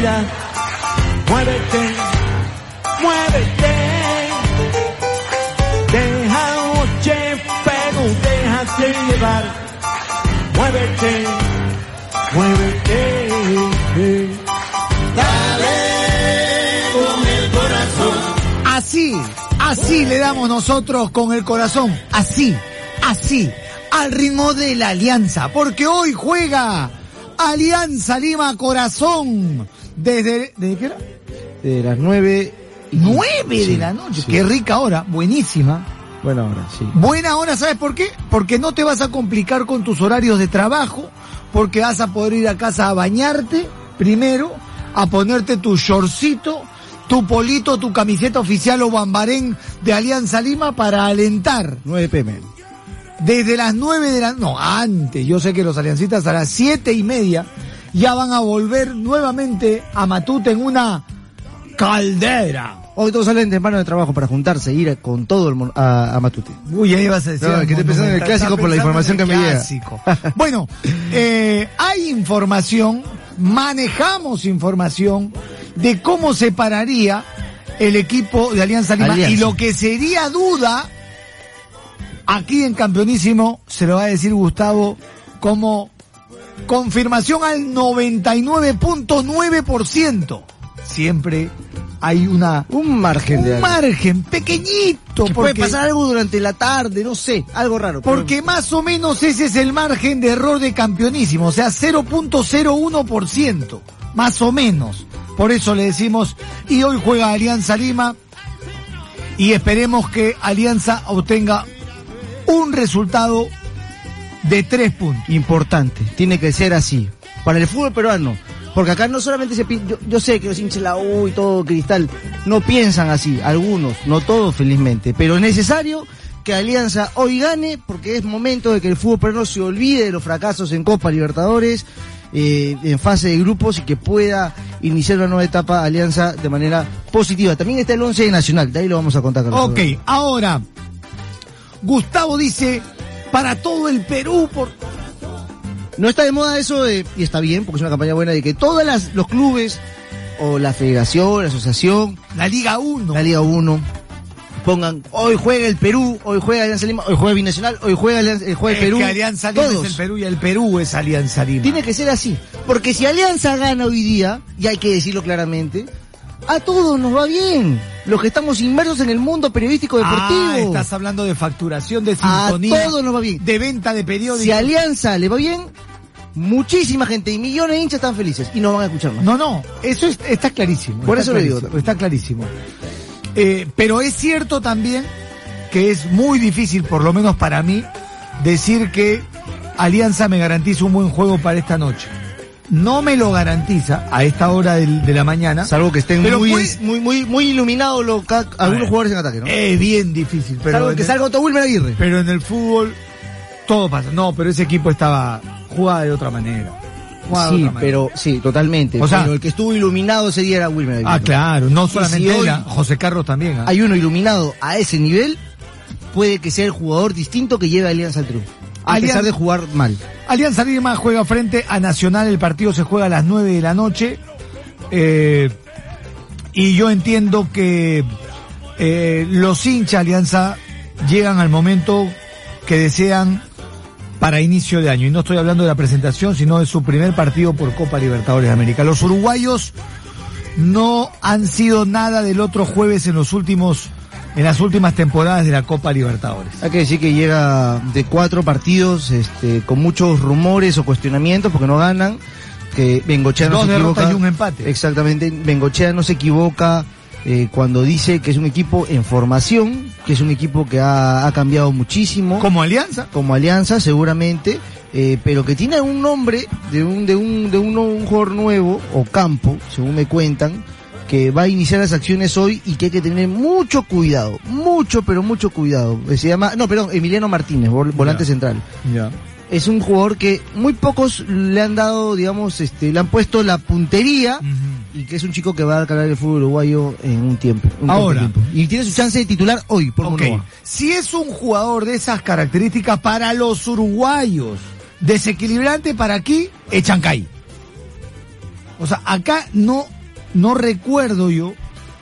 actividad. Muévete, muévete. Deja noche, pero déjate llevar. Muévete, muévete. Dale con el corazón. Así, así le damos nosotros con el corazón. Así, así, al ritmo de la alianza. Porque hoy juega Alianza Lima Corazón. Desde, ¿desde qué hora? De las nueve. y- Nueve Sí, de la noche. sí. Qué rica hora, buenísima. Bueno, ahora sí. Buena hora, ¿sabes por qué? Porque no te vas a complicar con tus horarios de trabajo, porque vas a poder ir a casa a bañarte primero, a ponerte tu shortcito, tu polito, tu camiseta oficial o bambarén de Alianza Lima para alentar 9 pm. desde las 9 de la... No, antes, yo sé que los aliancistas a las siete y media ya van a volver nuevamente a Matute en una caldera. Hoy todos salen temprano de trabajo para juntarse ir con todo el a, a Matute. Uy, ahí vas a decir. No, que estoy pensando en el clásico por la información que me llega. clásico. Bueno, eh, hay información, manejamos información de cómo se pararía el equipo de Alianza Lima Alianza. y lo que sería duda aquí en Campeonísimo se lo va a decir Gustavo como confirmación al 99.9%. Siempre hay una Un margen de un algo. margen pequeñito Que puede pasar algo durante la tarde, no sé, algo raro. pero- porque más o menos ese es el margen de error de campeonísimo, o sea 0.01%, más o menos. Por eso le decimos, y hoy juega Alianza Lima y esperemos que Alianza obtenga un resultado de tres puntos. importante, tiene que ser así. Para el fútbol peruano. Porque acá no solamente se yo, yo sé que los hinchas la U y todo Cristal no piensan así, algunos, no todos felizmente, pero es necesario que Alianza hoy gane porque es momento de que el fútbol peruano se olvide de los fracasos en Copa Libertadores, eh, en fase de grupos y que pueda iniciar una nueva etapa Alianza de manera positiva. También está el 11 de Nacional, de ahí lo vamos a contar. Carlos. Ok, ahora, Gustavo dice, para todo el Perú, por... No está de moda eso de, y está bien, porque es una campaña buena de que todos los clubes, o la federación, la asociación, La Liga 1. la Liga 1, pongan, hoy juega el Perú, hoy juega Alianza Lima, hoy juega Binacional, hoy juega, Alianza- eh, juega el Es Perú. que Alianza Lima todos. es el Perú y el Perú es Alianza Lima. Tiene que ser así. Porque si Alianza gana hoy día, y hay que decirlo claramente, a todos nos va bien. Los que estamos inmersos en el mundo periodístico deportivo. Ah, estás hablando de facturación, de a sintonía, todos nos va bien. de venta de periódicos. Si a Alianza le va bien, muchísima gente y millones de hinchas están felices y no van a escuchar más. No, no, eso es- está clarísimo. Por está eso lo digo clarísimo, Está clarísimo. Eh, pero es cierto también que es muy difícil, por lo menos para mí, decir que Alianza me garantiza un buen juego para esta noche. No me lo garantiza a esta hora del- de la mañana. Salvo que estén Pero muy, puede- muy, muy, muy iluminados algunos ver. jugadores en ataque, ¿no? Es bien difícil, pero Salvo que el- salga Otto Wilmer Aguirre. Pero en el fútbol todo pasa. No, pero ese equipo estaba jugaba de otra manera. De Sí, otra manera. pero sí, totalmente. O sea- pero el que estuvo iluminado ese día era Wilmer Aguirre. Ah, claro, no solamente si José Carlos también. ¿ah? Hay uno iluminado a ese nivel, puede que sea el jugador distinto que lleve a Alianza al triunfo. A Alianza- pesar de jugar mal. Alianza Lima juega frente a Nacional, el partido se juega a las 9 de la noche. Eh, y yo entiendo que eh, los hinchas Alianza llegan al momento que desean para inicio de año. Y no estoy hablando de la presentación, sino de su primer partido por Copa Libertadores de América. Los uruguayos no han sido nada del otro jueves en los últimos, en las últimas temporadas de la Copa Libertadores. Hay que decir que llega de cuatro partidos este, con muchos rumores o cuestionamientos porque no ganan. Que Bengochea no Dos se equivoca. y un empate. Exactamente. Bengochea no se equivoca eh, cuando dice que es un equipo en formación, que es un equipo que ha, ha cambiado muchísimo. Como Alianza. como Alianza seguramente, eh, pero que tiene un nombre de un de un de un, un jugador nuevo o campo, según me cuentan, que va a iniciar las acciones hoy y que hay que tener mucho cuidado, mucho pero mucho cuidado. Se llama, no, perdón, Emiliano Martínez, vol- volante central. Ya. Es un jugador que muy pocos le han dado, digamos, este, le han puesto la puntería y que es un chico que va a cargar el fútbol uruguayo en un tiempo. un Ahora. tiempo. Y tiene su chance de titular hoy por Ok, Monoa. si es un jugador de esas características para los uruguayos, desequilibrante para aquí, Echancay. O sea, acá no, no recuerdo yo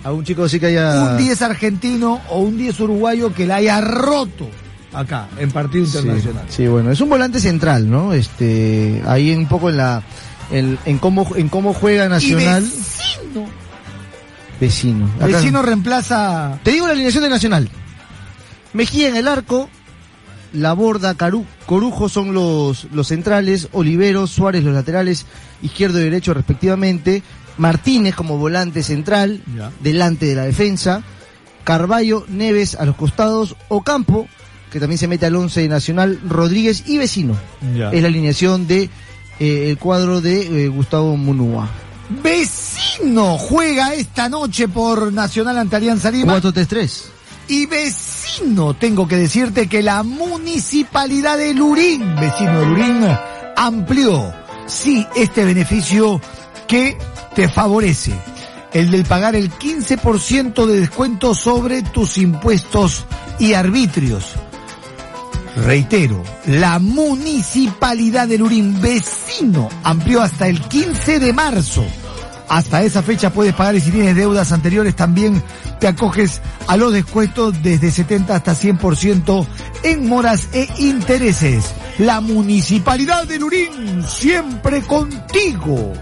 A un chico sí que haya... un 10 argentino o un 10 uruguayo que la haya roto acá en partido internacional. sí, bueno, es un volante central, ¿no? Este, ahí un poco en la, en, en cómo, en cómo juega Nacional. Y vecino. Vecino. Acá- Vecino reemplaza Te digo la alineación de Nacional. Mejía en el arco, Laborda, Caru, Corujo son los, los centrales, Oliveros, Suárez los laterales, izquierdo y derecho respectivamente, Martínez como volante central, Ya. delante de la defensa, Carballo, Neves a los costados, Ocampo, que también se mete al 11 de Nacional, Rodríguez y Vecino. Ya. Es la alineación de eh, el cuadro de eh, Gustavo Munúa. Vecino juega esta noche por Nacional ante Alianza Lima. 4-3-3. Y vecino, tengo que decirte que la municipalidad de Lurín, vecino de Lurín, amplió, sí, este beneficio que te favorece. El del pagar el 15% de descuento sobre tus impuestos y arbitrios. Reitero, la municipalidad de Lurín, vecino, amplió hasta el 15 de marzo. Hasta esa fecha puedes pagar y si tienes deudas anteriores también te acoges a los descuentos desde 70 hasta 100% en moras e intereses. La municipalidad de Lurín, siempre contigo.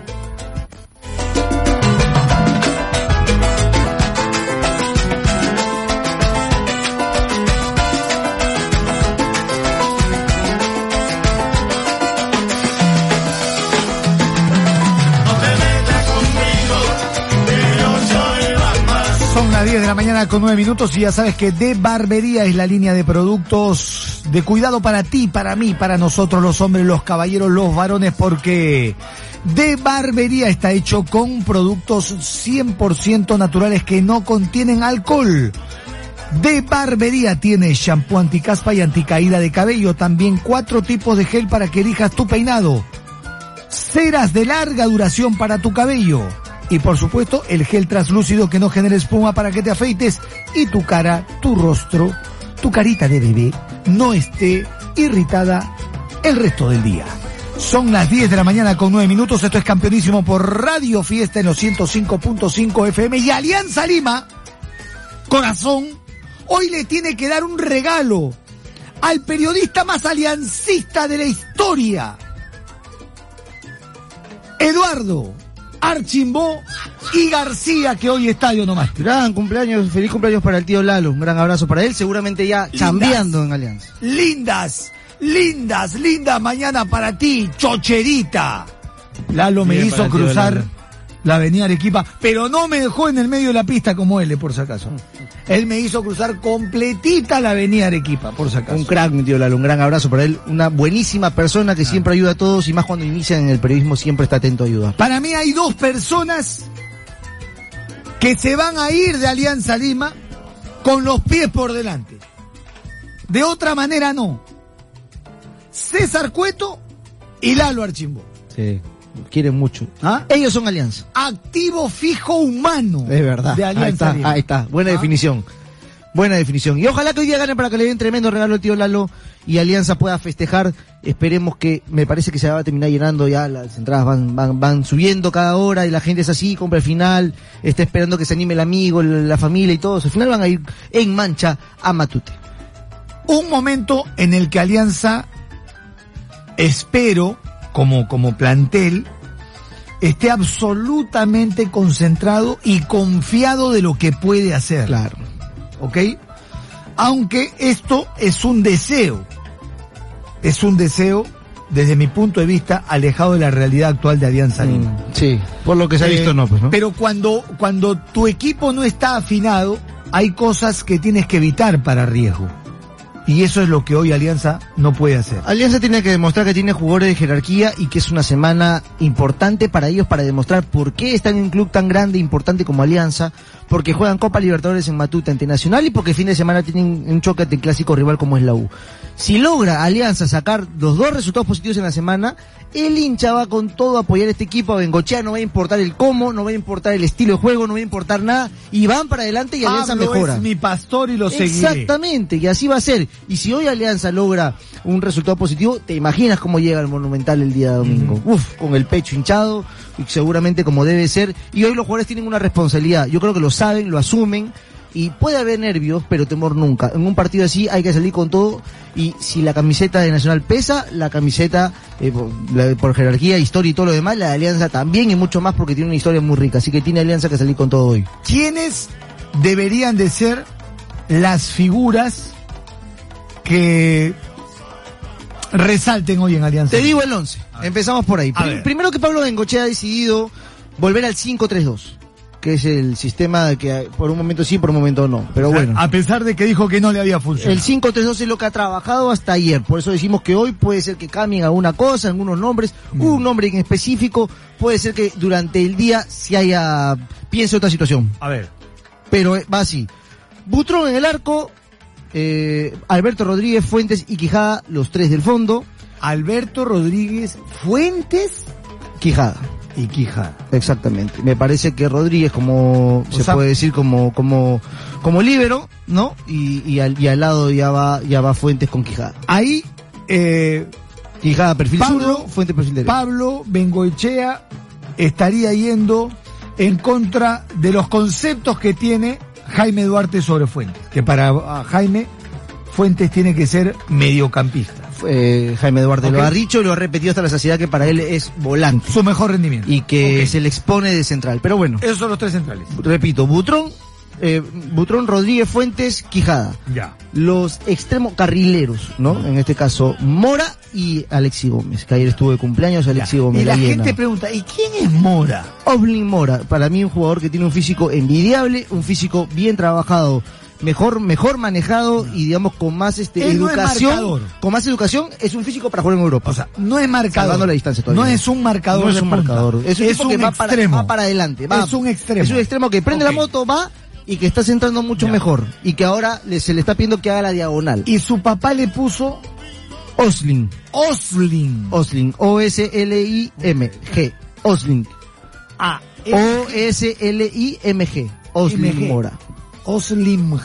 10 de la mañana con 9 minutos y ya sabes que de Barbería es la línea de productos de cuidado para ti, para mí, para nosotros los hombres, los caballeros, los varones, porque de Barbería está hecho con productos 100% naturales que no contienen alcohol. De Barbería tiene shampoo anticaspa y anticaída de cabello, también cuatro tipos de gel para que elijas tu peinado ceras de larga duración para tu cabello. Y por supuesto, el gel translúcido que no genere espuma para que te afeites y tu cara, tu rostro, tu carita de bebé no esté irritada el resto del día. Son las 10 de la mañana con 9 minutos. Esto es campeonísimo por Radio Fiesta en los 105.5 FM y Alianza Lima, corazón, hoy le tiene que dar un regalo al periodista más aliancista de la historia. Eduardo, Archimbó y García, que hoy estadio nomás. Gran cumpleaños, feliz cumpleaños para el tío Lalo. Un gran abrazo para él, seguramente ya Lindas. chambeando en Alianza. Lindas, lindas, lindas mañana para ti, chocherita. Lalo me Bien hizo cruzar Lalo. La avenida Arequipa, pero no me dejó en el medio de la pista como él, eh, por si acaso. Él me hizo cruzar completita la avenida Arequipa, por si acaso. Un crack, mi tío Lalo, un gran abrazo para él. Una buenísima persona que siempre ayuda a todos y más cuando inician en el periodismo siempre está atento a ayudar. Para mí hay dos personas que se van a ir de Alianza Lima con los pies por delante. De otra manera no. César Cueto y Lalo Archimbó. Sí, quieren mucho. ¿Ah? Ellos son Alianza. Activo fijo humano. Es verdad. De ahí Alianza está, ahí está. Buena ¿Ah? definición. Buena definición. Y ojalá que hoy día ganen para que le den tremendo regalo al tío Lalo y Alianza pueda festejar. Esperemos que, me parece que se va a terminar llenando ya, las entradas van, van, van subiendo cada hora y la gente es así, compra el final, está esperando que se anime el amigo, la familia y todos. Al final van a ir en mancha a Matute. Un momento en el que Alianza, espero, como, como plantel, esté absolutamente concentrado y confiado de lo que puede hacer. Claro. ¿ok? Aunque esto es un deseo, es un deseo desde mi punto de vista alejado de la realidad actual de Alianza Lima. Mm, sí. Por lo que se ha Eh, visto, no, pues, ¿no? Pero cuando, cuando tu equipo no está afinado, hay cosas que tienes que evitar para riesgo. Y eso es lo que hoy Alianza no puede hacer. Alianza tiene que demostrar que tiene jugadores de jerarquía y que es una semana importante para ellos para demostrar por qué están en un club tan grande e importante como Alianza, porque juegan Copa Libertadores en Matute ante Nacional y porque el fin de semana tienen un choque ante el clásico rival como es la U. Si logra Alianza sacar los dos resultados positivos en la semana, el hincha va con todo a apoyar a este equipo a Bengochea, no va a importar el cómo, no va a importar el estilo de juego, no va a importar nada, y van para adelante y Alianza Pablo mejora. es mi pastor y lo seguiré. Exactamente, y así va a ser. Y si hoy Alianza logra un resultado positivo, te imaginas cómo llega el Monumental el día domingo. Uf, con el pecho hinchado, y seguramente como debe ser. Y hoy los jugadores tienen una responsabilidad. Yo creo que lo saben, lo asumen. Y puede haber nervios, pero temor nunca. En un partido así hay que salir con todo. Y si la camiseta de Nacional pesa, la camiseta, eh, por, la- por jerarquía, historia y todo lo demás, la de Alianza también y mucho más porque tiene una historia muy rica. Así que tiene Alianza que salir con todo hoy. ¿Quiénes deberían de ser las figuras que resalten hoy en Alianza? Te digo el 11. Empezamos por ahí. Primero que Pablo Bengochea ha decidido volver al 5-3-2, que es el sistema que por un momento sí, por un momento no. Pero bueno. A pesar de que dijo que no le había funcionado. El 5-3-2 es lo que ha trabajado hasta ayer, por eso decimos que hoy puede ser que cambien alguna cosa, algunos nombres, Mm. un nombre en específico, puede ser que durante el día si haya, piense otra situación, A ver. pero eh, va así. Butrón en el arco, eh, Alberto Rodríguez, Fuentes y Quijada, los tres del fondo, Alberto Rodríguez Fuentes Quijada. Y Quijada. Exactamente. Me parece que Rodríguez como se sea- puede decir como como como líbero, ¿no? Y, y, al, y al lado ya va ya va Fuentes con Quijada. Ahí, eh, Quijada perfil Pablo- zurdo, Fuentes perfil derecho. Pablo Bengoechea estaría yendo en contra de los conceptos que tiene Jaime Duarte sobre Fuentes. Que para ah, Jaime, Fuentes tiene que ser mediocampista. Eh, Jaime Duarte Ok. lo ha dicho lo ha repetido hasta la saciedad que para él es volante Su mejor rendimiento. y que se le expone de central. Pero bueno, Esos son los tres centrales. repito, Butrón, eh, Butrón, Rodríguez, Fuentes, Quijada. Ya. Los extremos carrileros, ¿no? En este caso, Mora y Alexi Gómez, que ayer estuvo de cumpleaños Alexi Ya. Gómez. Y la gente pregunta, ¿y quién es Mora? Oblin Mora, para mí un jugador que tiene un físico envidiable, un físico bien trabajado, mejor, mejor manejado y digamos con más este Él no es educación, con más educación, es un físico para jugar en Europa. O sea, no es marcador. Salvando la distancia todavía. No es un marcador. no es un marcador, es un, tipo que va para, extremo. va para adelante, va- Es un extremo. Es un extremo que prende la moto, va y que está centrando mucho Ya. mejor y que ahora le- se le está pidiendo que haga la diagonal. Y su papá le puso Oslin, Oslin. Oslin, O S L I M G, Oslin, Ah, O S L I M G, Oslin MG. Mora. Oslim.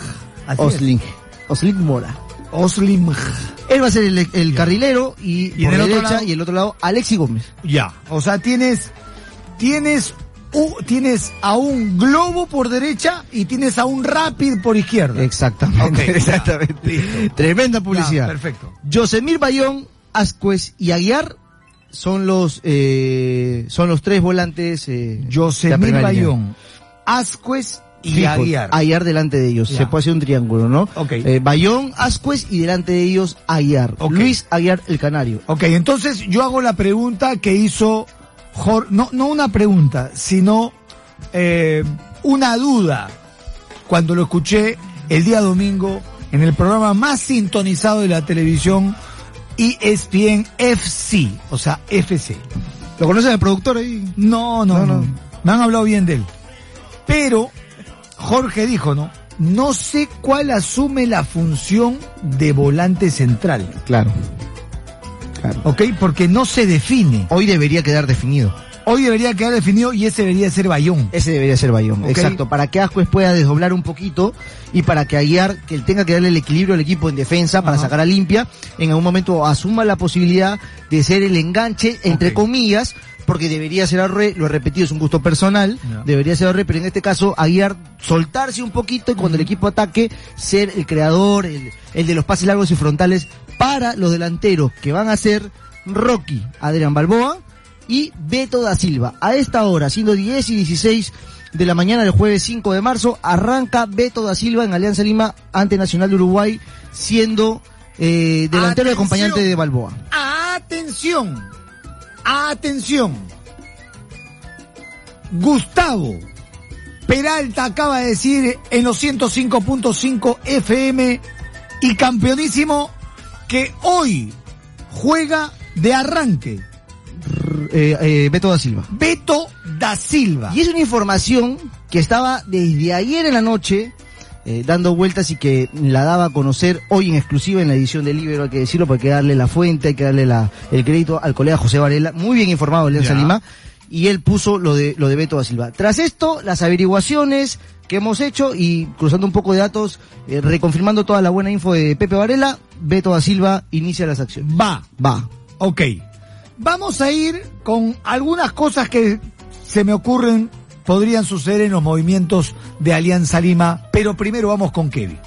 Osling. Osling Mora. Oslim. Él va a ser el, el carrilero y, Y por derecha lado- y el otro lado Alexi Gómez. Ya. O sea, tienes, tienes, u- tienes a un globo por derecha y tienes a un rápido por izquierda. Exactamente. Exactamente. Tremenda publicidad. perfecto. Yosemir Bayón, Ascuez y Aguiar son los eh, son los tres volantes. Eh, Yosemir. Bayón, Ascuez y. Aguiar. Aguiar delante de ellos. Ya. Se puede hacer un triángulo, ¿no? Ok. Eh, Bayón, Ascuez y delante de ellos Aguiar. Ok. Luis Aguiar el Canario. Ok, entonces yo hago la pregunta que hizo Jor, no, no una pregunta, sino eh, una duda cuando lo escuché el día domingo en el programa más sintonizado de la televisión ESPN FC, o sea, FC. ¿Lo conocen el productor ahí? No, no, No, no, no. Me han hablado bien de él. Pero Jorge dijo, ¿no? No sé cuál asume la función de volante central, Claro. Claro. ¿ok? Porque no se define. Hoy debería quedar definido. Hoy debería quedar definido y ese debería ser Bayón. Ese debería ser Bayón, exacto. Para que Ascuez pueda desdoblar un poquito y para que Aguiar, que él tenga que darle el equilibrio al equipo en defensa para Ajá. sacar a limpia, en algún momento asuma la posibilidad de ser el enganche, entre comillas, porque debería ser Arre, lo he repetido, es un gusto personal, debería ser Arre, pero en este caso Aguiar soltarse un poquito y cuando el equipo ataque, ser el creador, el, el de los pases largos y frontales para los delanteros, que van a ser Rocky, Adrián Balboa, y Beto da Silva. A esta hora, siendo 10 y 16 de la mañana del jueves 5 de marzo, arranca Beto da Silva en Alianza Lima ante Nacional de Uruguay, siendo eh, delantero y acompañante de Balboa. Atención, atención. Gustavo Peralta acaba de decir en los 105.5 FM y campeonísimo que hoy juega de arranque Eh, eh, Beto da Silva. Beto da Silva. Y es una información que estaba desde ayer en la noche eh, dando vueltas y que la daba a conocer hoy en exclusiva en la edición del Libro, hay que decirlo, porque hay que darle la fuente, hay que darle la, el crédito al colega José Varela, muy bien informado de Alianza. Lima. y él puso lo de, lo de Beto da Silva. Tras esto, las averiguaciones que hemos hecho y cruzando un poco de datos, eh, reconfirmando toda la buena info de Pepe Varela, Beto da Silva inicia las acciones. Va. Va. Ok. Vamos a ir con algunas cosas que se me ocurren podrían suceder en los movimientos de Alianza Lima, pero primero vamos con Kevin.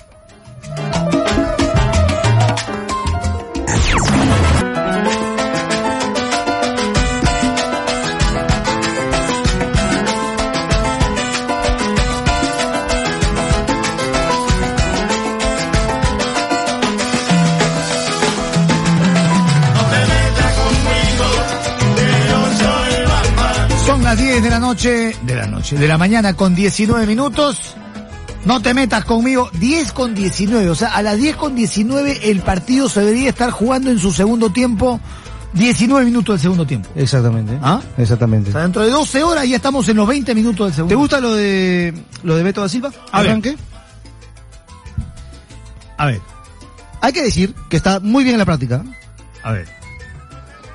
10 de la noche, de la noche, de la mañana con 19 minutos. No te metas conmigo, 10 con 19, o sea, a las 10 con 19 el partido se debería estar jugando en su segundo tiempo, 19 minutos del segundo tiempo. Exactamente. ¿Ah? Exactamente. O sea, dentro de 12 horas ya estamos en los 20 minutos del segundo ¿Te gusta lo de, lo de Beto da Silva? A ver. Arranque. A ver, Hay que decir que está muy bien en la práctica. a ver.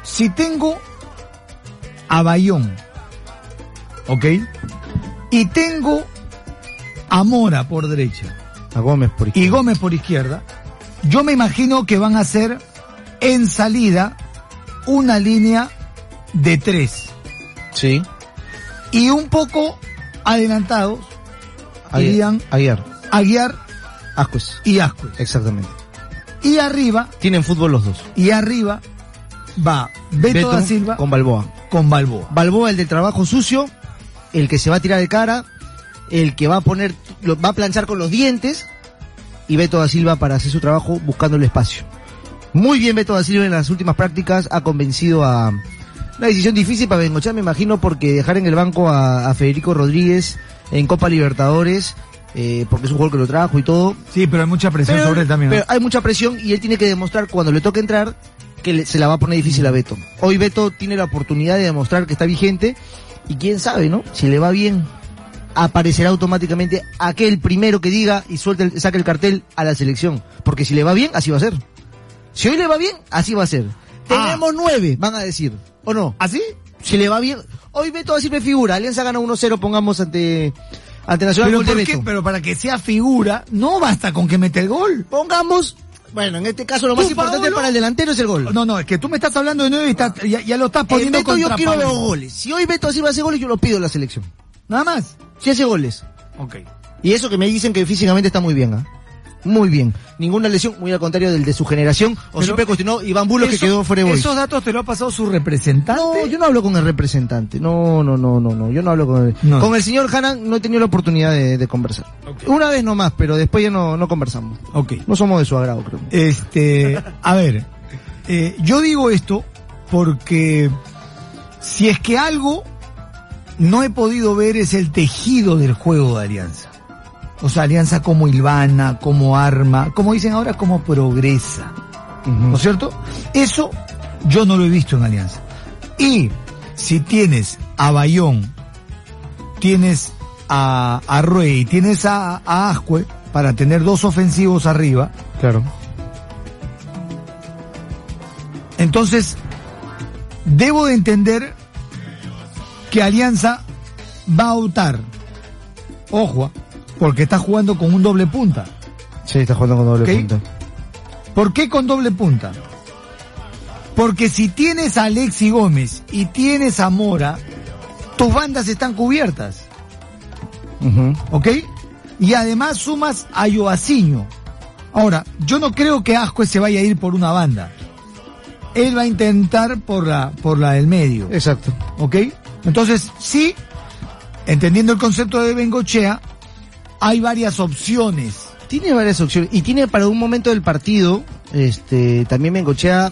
Si tengo a Bayón, ¿ok? Y tengo a Mora por derecha. A Gómez por y izquierda. Gómez por izquierda, yo me imagino que van a hacer en salida una línea de tres. Sí. Y un poco adelantados irían Aguiar. Aguiar Ascuez. y Ascuez. Exactamente. Y arriba, Tienen fútbol los dos. y arriba va Beto, da Silva con Balboa. con Balboa. Balboa, el del trabajo sucio, el que se va a tirar de cara, el que va a poner, lo- va a planchar con los dientes, y Beto da Silva para hacer su trabajo buscando el espacio. Muy bien Beto da Silva en las últimas prácticas, ha convencido a... Una decisión difícil para Bengochea, me imagino, porque dejar en el banco a, a Federico Rodríguez en Copa Libertadores, eh, porque es un jugador que lo trajo y todo, Sí, pero hay mucha presión sobre él también. ¿no? pero hay mucha presión y él tiene que demostrar cuando le toque entrar que le- se la va a poner difícil a Beto. Hoy Beto tiene la oportunidad de demostrar que está vigente y quién sabe, ¿no? Si le va bien, aparecerá automáticamente aquel primero que diga y suelte el- saque el cartel a la selección. Porque si le va bien, así va a ser. Si hoy le va bien, así va a ser. Ah. Tenemos nueve, van a decir. ¿O no? ¿Así? Si le va bien. Hoy Beto así me figura. Alianza gana 1-0, pongamos ante, ante Nacional Pero, ¿por qué? Pero para que sea figura, no basta con que mete el gol. Pongamos, bueno, en este caso lo más importante Paolo. para el delantero es el gol. No, no, es que tú me estás hablando de nueve y está- ya, ya lo estás poniendo Beto yo contra quiero ver Pablo. goles. Si hoy Beto así va a hacer goles, yo lo pido a la selección. Nada más. Si hace goles. Ok. Y eso que me dicen que físicamente está muy bien, ¿ah? Muy bien. Ninguna lesión, muy al contrario del de su generación. O Pero- siempre cuestionó Iván Bulos que quedó fuera de. Esos datos te lo ha pasado su representante. No, yo no hablo con el representante. No, no, no, no, no. Yo no hablo con el... No. Con el señor Hanan no he tenido la oportunidad de, de conversar. Una vez nomás, pero después ya no, no conversamos. Ok. No somos de su agrado, creo. Este, a ver, eh, yo digo esto porque si es que algo no he podido ver es el tejido del juego de Alianza. O sea, Alianza como hilvana, como arma, como dicen ahora, como progresa. ¿No es cierto? Eso yo no lo he visto en Alianza. Y si tienes a Bayón, tienes a, a Ruey, tienes a, a Ascue para tener dos ofensivos arriba, Claro. Entonces, debo de entender que Alianza va a optar, ojo, porque está jugando con un doble punta. Sí, está jugando con doble punta. ¿Por qué con doble punta? Porque si tienes a Alexi Gómez y tienes a Mora, tus bandas están cubiertas. ¿ok? Y además sumas a Joaciño. Ahora, yo no creo que Ascue se vaya a ir por una banda. Él va a intentar por la, por la del medio. Exacto. ¿Ok? Entonces, sí, entendiendo el concepto de Bengochea, hay varias opciones. Tiene varias opciones. Y tiene para un momento del partido, este, también Bengochea,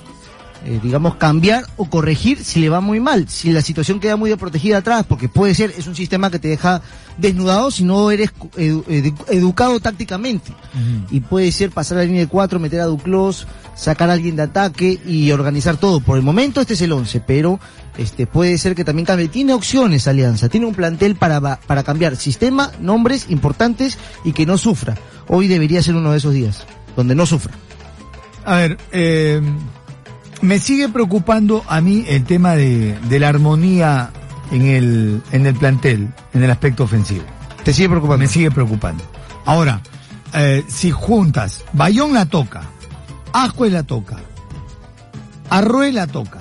eh, digamos, cambiar o corregir si le va muy mal. Si la situación queda muy protegida atrás, porque puede ser, es un sistema que te deja desnudado si no eres edu- edu- educado tácticamente. Y puede ser pasar a la línea de cuatro, meter a Duclos, sacar a alguien de ataque y organizar todo. Por el momento este es el 11, pero este puede ser que también cambie. Tiene opciones Alianza, tiene un plantel para, para cambiar sistema, nombres importantes y que no sufra. Hoy debería ser uno de esos días, donde no sufra. A ver, eh, me sigue preocupando a mí el tema de, de la armonía en el, en el plantel, en el aspecto ofensivo. ¿Te sigue preocupando? Me sigue preocupando. Ahora, eh, si juntas, Bayón la toca, Ascue la toca, Arrué la toca,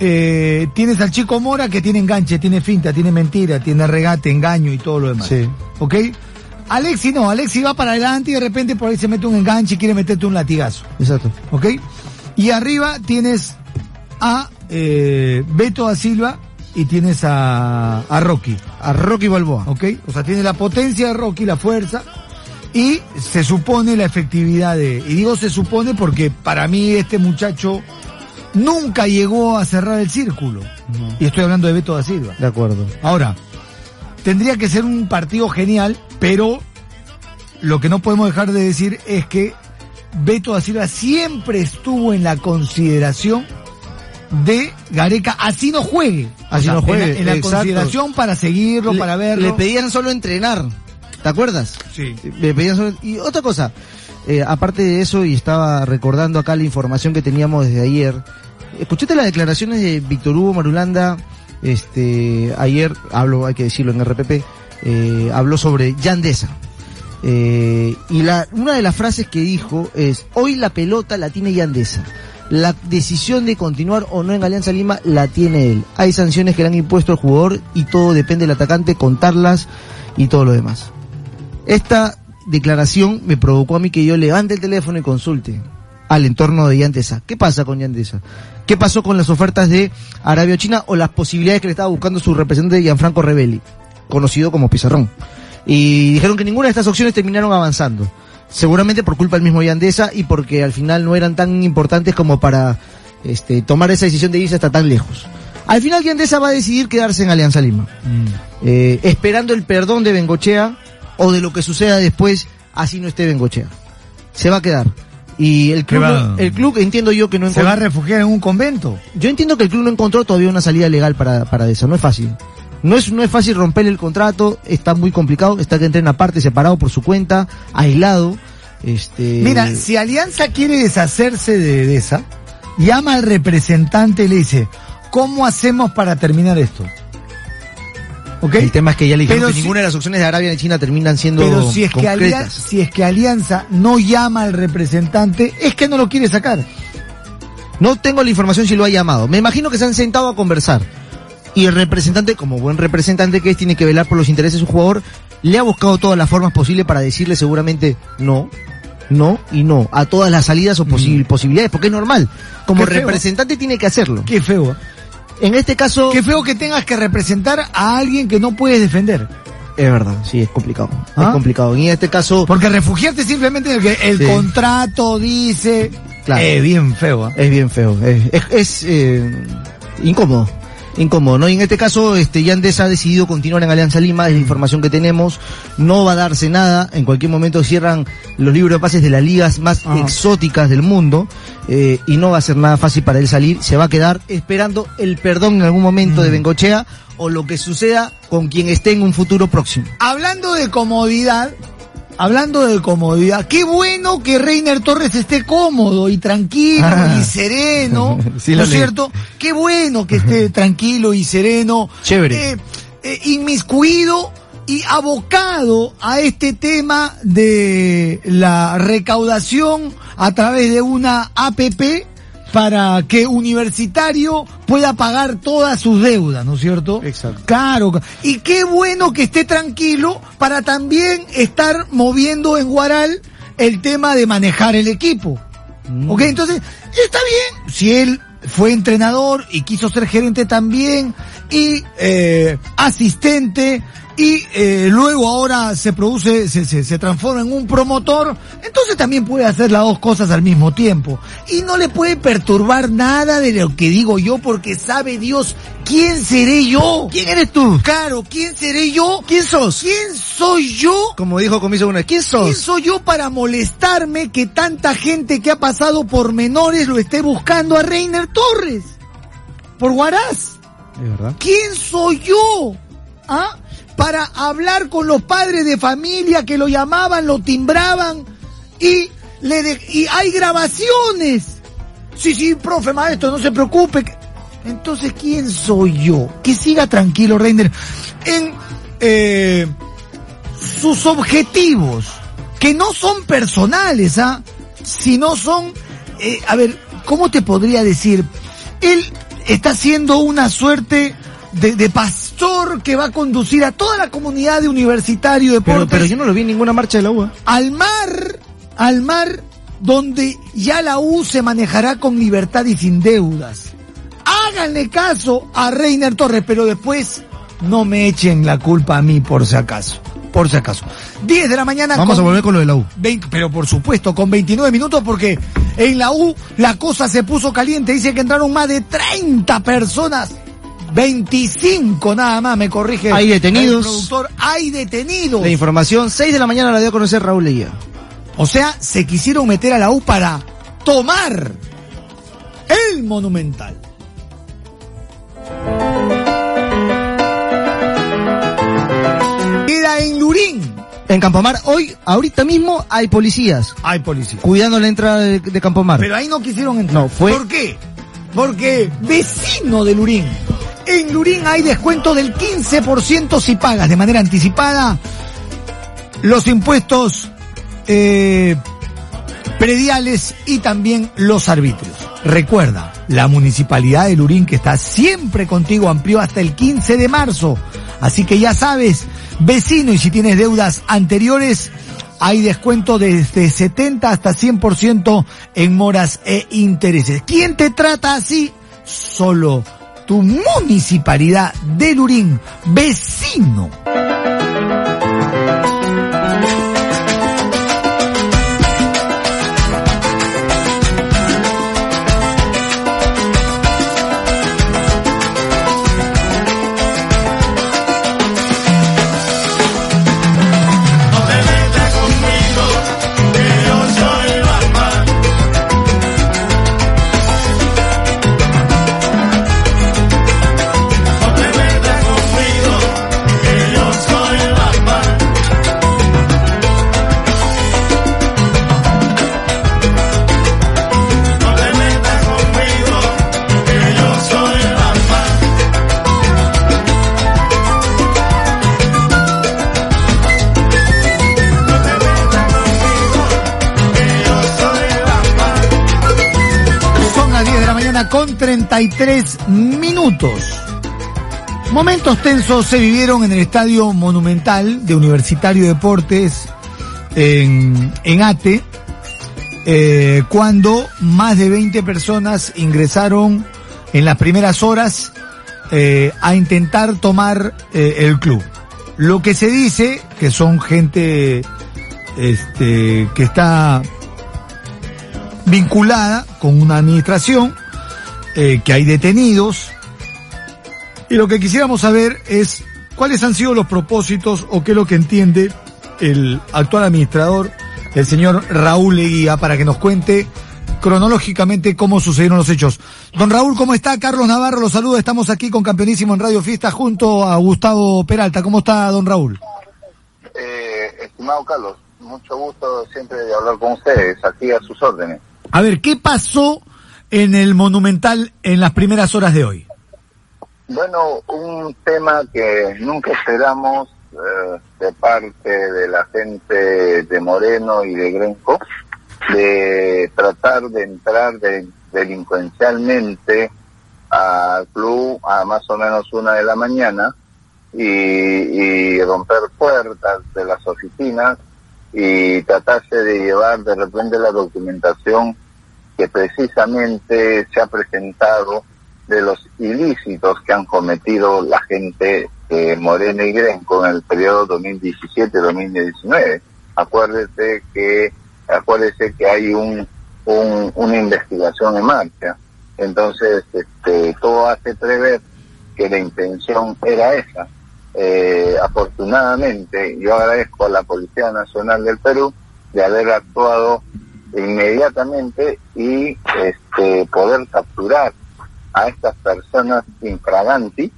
eh, tienes al chico Mora que tiene enganche, tiene finta, tiene mentira, tiene regate, engaño y todo lo demás. Sí. ¿Ok? Alexi no, Alexi va para adelante y de repente por ahí se mete un enganche y quiere meterte un latigazo. Exacto. ¿Ok? Y arriba tienes a eh, Beto da Silva y tienes a, a Rocky. A Rocky Balboa. ¿Ok? O sea, tiene la potencia de Rocky, la fuerza, y se supone la efectividad de... Y digo se supone porque para mí este muchacho nunca llegó a cerrar el círculo. Y estoy hablando de Beto da Silva. De acuerdo. Ahora, tendría que ser un partido genial, pero lo que no podemos dejar de decir es que Beto da Silva siempre estuvo en la consideración de Gareca, así no juegue. Así no juegue, En la, en la exacto. consideración para seguirlo, Le- para verlo. Le pedían solo entrenar. ¿Te acuerdas? Sí. Le pedían solo- Y otra cosa, eh, aparte de eso, y estaba recordando acá la información que teníamos desde ayer, escuchaste las declaraciones de Víctor Hugo Marulanda, este, ayer, hablo, hay que decirlo en RPP, eh, habló sobre Yandesa. Eh, y la, una de las frases que dijo es, hoy la pelota la tiene Yandesa. La decisión de continuar o no en Alianza Lima la tiene él. Hay sanciones que le han impuesto al jugador y todo depende del atacante, contarlas y todo lo demás. Esta declaración me provocó a mí que yo levante el teléfono y consulte al entorno de Yandesa. ¿Qué pasa con Yandesa? ¿Qué pasó con las ofertas de Arabia China o las posibilidades que le estaba buscando su representante Gianfranco Rebelli, conocido como Pizarrón? Y dijeron que ninguna de estas opciones terminaron avanzando. Seguramente por culpa del mismo Yandesa y porque al final no eran tan importantes como para este, tomar esa decisión de irse hasta tan lejos. Al final Yandesa va a decidir quedarse en Alianza Lima eh, esperando el perdón de Bengochea o de lo que suceda después, así no esté Bengochea. Se va a quedar. Y el club, va- el club entiendo yo que no Se va a encontró, refugiar en un convento. yo entiendo que el club no encontró todavía una salida legal para, para eso, no es fácil. No es, no es fácil romper el contrato, está muy complicado, está que entrena aparte, separado por su cuenta, aislado. Este, Mira, si Alianza quiere deshacerse de, de esa, llama al representante y le dice, ¿cómo hacemos para terminar esto? ¿Ok? el tema es que ya le dijeron Pero que si- ninguna de las opciones de Arabia y China terminan siendo Pero si es, que Alianza, si es que Alianza no llama al representante, es que no lo quiere sacar. No tengo la información si lo ha llamado. Me imagino que se han sentado a conversar. Y el representante, como buen representante que es, tiene que velar por los intereses de su jugador, le ha buscado todas las formas posibles para decirle seguramente no, no y no a todas las salidas o posi- posibilidades, porque es normal. Como Mm. Feo. representante tiene que hacerlo. Qué feo. En este caso, Qué feo que tengas que representar a alguien que no puedes defender. es verdad, sí, es complicado. ¿Ah? Es complicado. Y en este caso, Porque refugiarte simplemente en el que el Sí. contrato dice... Claro. Eh, bien feo. ¿eh? Es bien feo, es, es, es, eh, incómodo, incómodo, ¿no? Y en este caso, este, Yandesa ha decidido continuar en Alianza Lima, es la información que tenemos, no va a darse nada, en cualquier momento cierran los libros de pases de las ligas más Ajá. exóticas del mundo, eh, y no va a ser nada fácil para él salir, se va a quedar esperando el perdón en algún momento de Bengochea, o lo que suceda con quien esté en un futuro próximo. Hablando de comodidad, hablando de comodidad, qué bueno que Reiner Torres esté cómodo y tranquilo Ah. y sereno, Sí, ¿no es cierto? Qué bueno que esté tranquilo y sereno. Chévere. Eh, eh, inmiscuido y abocado a este tema de la recaudación a través de una APP para que Universitario pueda pagar todas sus deudas, ¿no es cierto? Exacto. Claro, y qué bueno que esté tranquilo para también estar moviendo en Guaral el tema de manejar el equipo. Mm. ¿Ok? Entonces, está bien. Si él fue entrenador y quiso ser gerente también y eh, asistente y eh, luego ahora se produce, se, se, se transforma en un promotor, entonces también puede hacer las dos cosas al mismo tiempo. Y no le puede perturbar nada de lo que digo yo porque sabe Dios quién seré yo. ¿Quién eres tú? Claro, ¿quién seré yo? ¿Quién sos? ¿Quién soy yo? Como dijo Comiso una vez, ¿quién sos? ¿Quién soy yo para molestarme que tanta gente que ha pasado por menores lo esté buscando a Reiner Torres? Por Guaraz. Es verdad. ¿Quién soy yo? ¿Ah? Para hablar con los padres de familia que lo llamaban, lo timbraban y le de- y hay grabaciones. Sí, sí, profe, maestro, no se preocupe. Entonces, ¿quién soy yo? Que siga tranquilo, Reiner, en eh, sus objetivos, que no son personales, ¿ah? Sino son, eh, a ver, ¿cómo te podría decir? Él está haciendo una suerte de, de pastor que va a conducir a toda la comunidad de universitario de Pero, pero yo no lo vi en ninguna marcha de la UA. al mar, al mar donde ya la U se manejará con libertad y sin deudas. Háganle caso a Reiner Torres, pero después no me echen la culpa a mí por si acaso. Por si acaso. 10 de la mañana. Vamos con a volver con lo de la U. 20, pero por supuesto, con 29 minutos porque en la U la cosa se puso caliente. Dice que entraron más de 30 personas. 25 nada más, me corrige. Hay detenidos. El productor, hay detenidos. La información, 6 de la mañana la dio a conocer Raúl Leguía. O sea, se quisieron meter a la U para tomar el Monumental. Queda en Lurín. En Campomar, hoy, ahorita mismo, hay policías Hay policía. cuidando la entrada de, de Campomar. Pero ahí no quisieron entrar. No, fue- ¿Por qué? Porque vecino de Lurín. En Lurín hay descuento del 15% si pagas de manera anticipada los impuestos eh, prediales y también los arbitrios. Recuerda, la municipalidad de Lurín que está siempre contigo amplió hasta el 15 de marzo. Así que ya sabes, vecino, y si tienes deudas anteriores, hay descuento desde 70 hasta 100% en moras e intereses. ¿Quién te trata así? Solo tu municipalidad de Lurín, vecino. Con 33 minutos. Momentos tensos se vivieron en el Estadio Monumental de Universitario de Deportes en, en Ate, eh, cuando más de 20 personas ingresaron en las primeras horas eh, a intentar tomar eh, el club. Lo que se dice que son gente este, que está vinculada con una administración, eh, que hay detenidos. Y lo que quisiéramos saber es cuáles han sido los propósitos o qué es lo que entiende el actual administrador, el señor Raúl Leguía, para que nos cuente cronológicamente cómo sucedieron los hechos. Don Raúl, ¿cómo está? Carlos Navarro lo saluda. Estamos aquí con Campeonísimo en Radio Fiesta junto a Gustavo Peralta. ¿Cómo está, don Raúl? Eh, estimado Carlos, mucho gusto siempre de hablar con ustedes, aquí a sus órdenes. A ver, ¿qué pasó en el Monumental en las primeras horas de hoy? Bueno, un tema que nunca esperamos eh, de parte de la gente de Moreno y de Grenco, de tratar de entrar de- delincuencialmente al club a más o menos una de la mañana y, y romper puertas de las oficinas y tratarse de llevar de repente la documentación que precisamente se ha presentado de los ilícitos que han cometido la gente de Moreno y Grenco en el periodo 2017-2019. Acuérdese que, acuérdese que hay un, un- una investigación en marcha. Entonces, este, todo hace prever que la intención era esa. Eh, afortunadamente, yo agradezco a la Policía Nacional del Perú de haber actuado inmediatamente y este, poder capturar a estas personas infraganti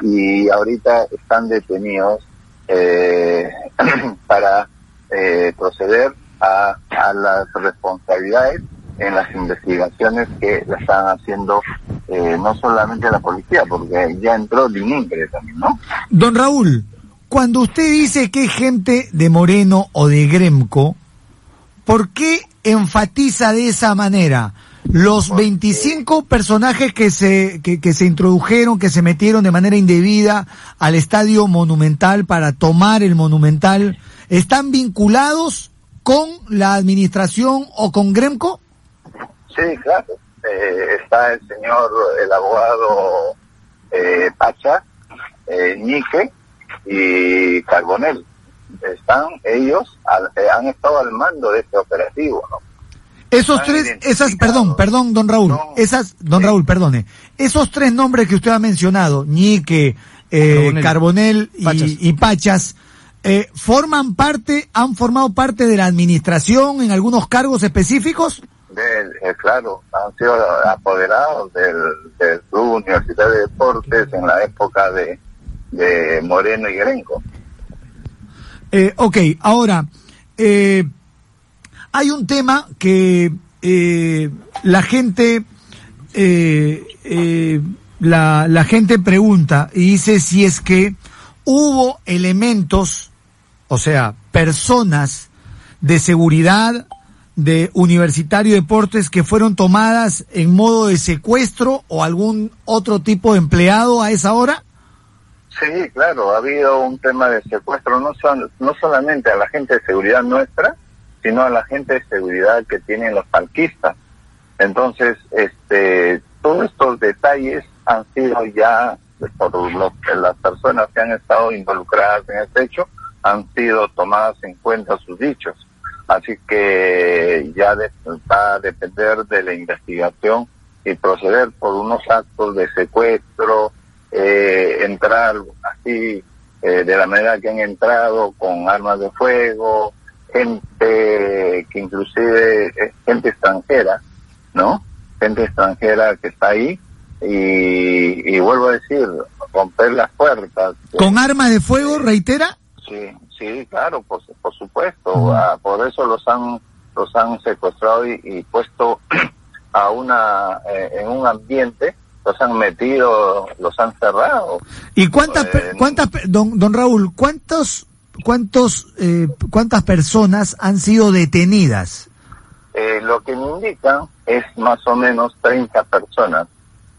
y ahorita están detenidos eh, para eh, proceder a, a las responsabilidades en las investigaciones que la están haciendo eh, no solamente la policía, porque ya entró Dinincre también, ¿no? Don Raúl, cuando usted dice que es gente de Moreno o de Gremco, ¿por qué enfatiza de esa manera? Los 25 personajes que se, que, que se introdujeron, que se metieron de manera indebida al estadio monumental para tomar el monumental, ¿están vinculados con la administración o con Gremco? Sí, claro. Eh, está el señor, el abogado eh, Pacha, eh, y Carbonel. Están ellos, al- eh, han estado al mando de este operativo, ¿no? Esos tres, esas, perdón, perdón, don Raúl, No. esas, don. Raúl, perdone, esos tres nombres que usted ha mencionado, Ñique, eh. Carbonel y Pachas. y Pachas, eh, forman parte, han formado parte de la administración en algunos cargos específicos? Del- eh, claro, han sido apoderados del, del Club Universitario de Deportes en la época de, de Moreno y Grenco. Eh, ok, ahora, eh, hay un tema que eh, la gente, eh, eh, la, la gente pregunta y dice si es que hubo elementos, o sea, personas de seguridad de Universitario Deportes que fueron tomadas en modo de secuestro o algún otro tipo de empleado a esa hora? Sí, claro, ha habido un tema de secuestro, no, son, no solamente a la gente de seguridad nuestra, sino a la gente de seguridad que tienen los palquistas. Entonces, este, todos estos detalles han sido ya, por los- las personas que han estado involucradas en este hecho, han sido tomadas en cuenta sus dichos. Así que ya va a depender de la investigación y proceder por unos actos de secuestro, eh, entrar así eh, de la manera que han entrado con armas de fuego, gente que inclusive es gente extranjera, ¿no? Gente extranjera que está ahí y, y vuelvo a decir, romper las puertas. ¿Con armas de fuego, reitera? Sí, sí, claro, por, por supuesto. Ah, por eso los han los han secuestrado y, y puesto a una eh, en un ambiente, los han metido, los han cerrado. ¿Y cuántas, pe- Eh, cuántas, pe- don, don Raúl, cuántos, cuántos, eh, cuántas personas han sido detenidas? Eh, lo que me indican es más o menos 30 personas.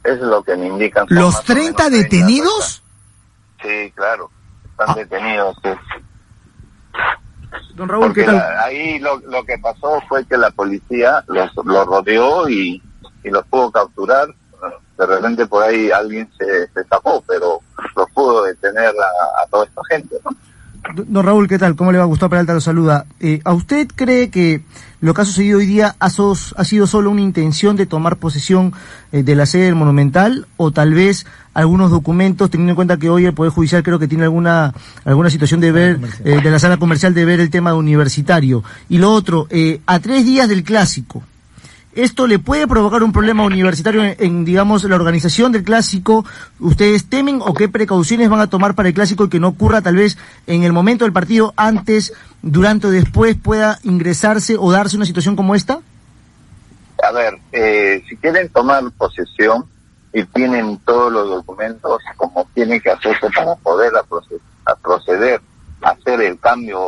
Es lo que me indican. ¿Los más o 30 menos detenidos? personas. Sí, claro. Están Ah. detenidos. sí. Don Raúl, Porque ¿qué tal? la- ahí lo, lo que pasó fue que la policía los, los rodeó y, y los pudo capturar. De repente por ahí alguien se, se escapó, pero los pudo detener a, a toda esta gente, ¿no? Don Raúl, ¿qué tal? ¿Cómo le va? Gustavo Peralta lo saluda. Eh, ¿A usted cree que lo que ha sucedido hoy día ha, sos- ha sido solo una intención de tomar posesión eh, de la sede del Monumental o tal vez algunos documentos, teniendo en cuenta que hoy el Poder Judicial creo que tiene alguna alguna situación de ver, eh, de la sala comercial de ver el tema universitario? Y lo otro, eh, a tres días del clásico, ¿Esto le puede provocar un problema universitario en, digamos, la organización del clásico? ¿Ustedes temen o qué precauciones van a tomar para el clásico y que no ocurra tal vez en el momento del partido, antes, durante o después pueda ingresarse o darse una situación como esta? A ver, eh, si quieren tomar posesión y tienen todos los documentos como tiene que hacerse para poder a proceder a hacer el cambio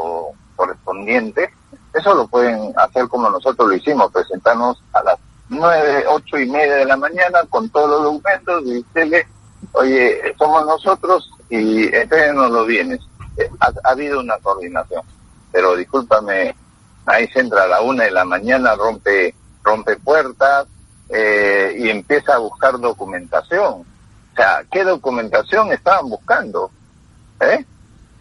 correspondiente, eso lo pueden hacer como nosotros lo hicimos, presentarnos a las nueve, ocho y media de la mañana con todos los documentos y decirle, oye, somos nosotros y entréguenos los bienes. Eh, ha, ha habido una coordinación, pero discúlpame, ahí se entra a la una de la mañana, rompe, rompe puertas eh, y empieza a buscar documentación. O sea, ¿qué documentación estaban buscando? ¿Eh?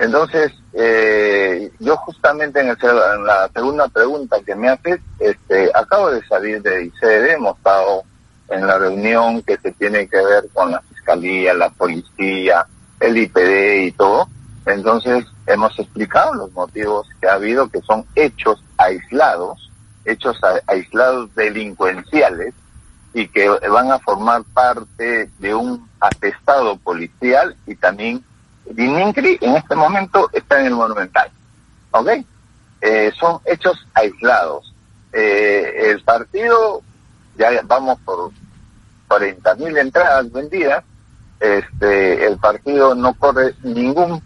Entonces, eh, yo justamente en, el en la segunda pregunta que me haces, este, acabo de salir de ICD, hemos estado en la reunión que se tiene que ver con la fiscalía, la policía, el IPD y todo. Entonces, hemos explicado los motivos que ha habido, que son hechos aislados, hechos a- aislados delincuenciales y que van a formar parte de un atestado policial y también Dinincri en este momento está en el Monumental. ¿Ok? Eh, son hechos aislados. Eh, el partido, ya vamos por 40.000 entradas vendidas, este, el partido no corre ningún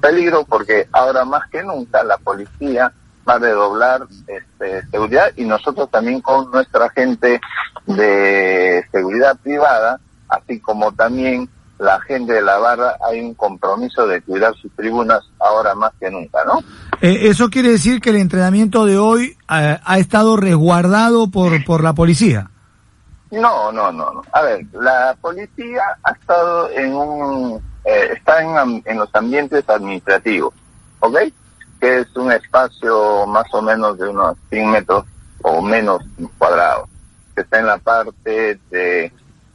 peligro porque ahora más que nunca la policía va a redoblar este, seguridad y nosotros también con nuestra gente de seguridad privada, así como también la gente de la barra, hay un compromiso de cuidar sus tribunas ahora más que nunca, ¿no? Eh, eso quiere decir que el entrenamiento de hoy eh, ha estado resguardado por, por la policía. No, no, no, no. A ver, la policía ha estado en un, eh, está en, en los ambientes administrativos, ¿ok? Que es un espacio más o menos de unos 100 metros o menos cuadrados, que está en la parte de,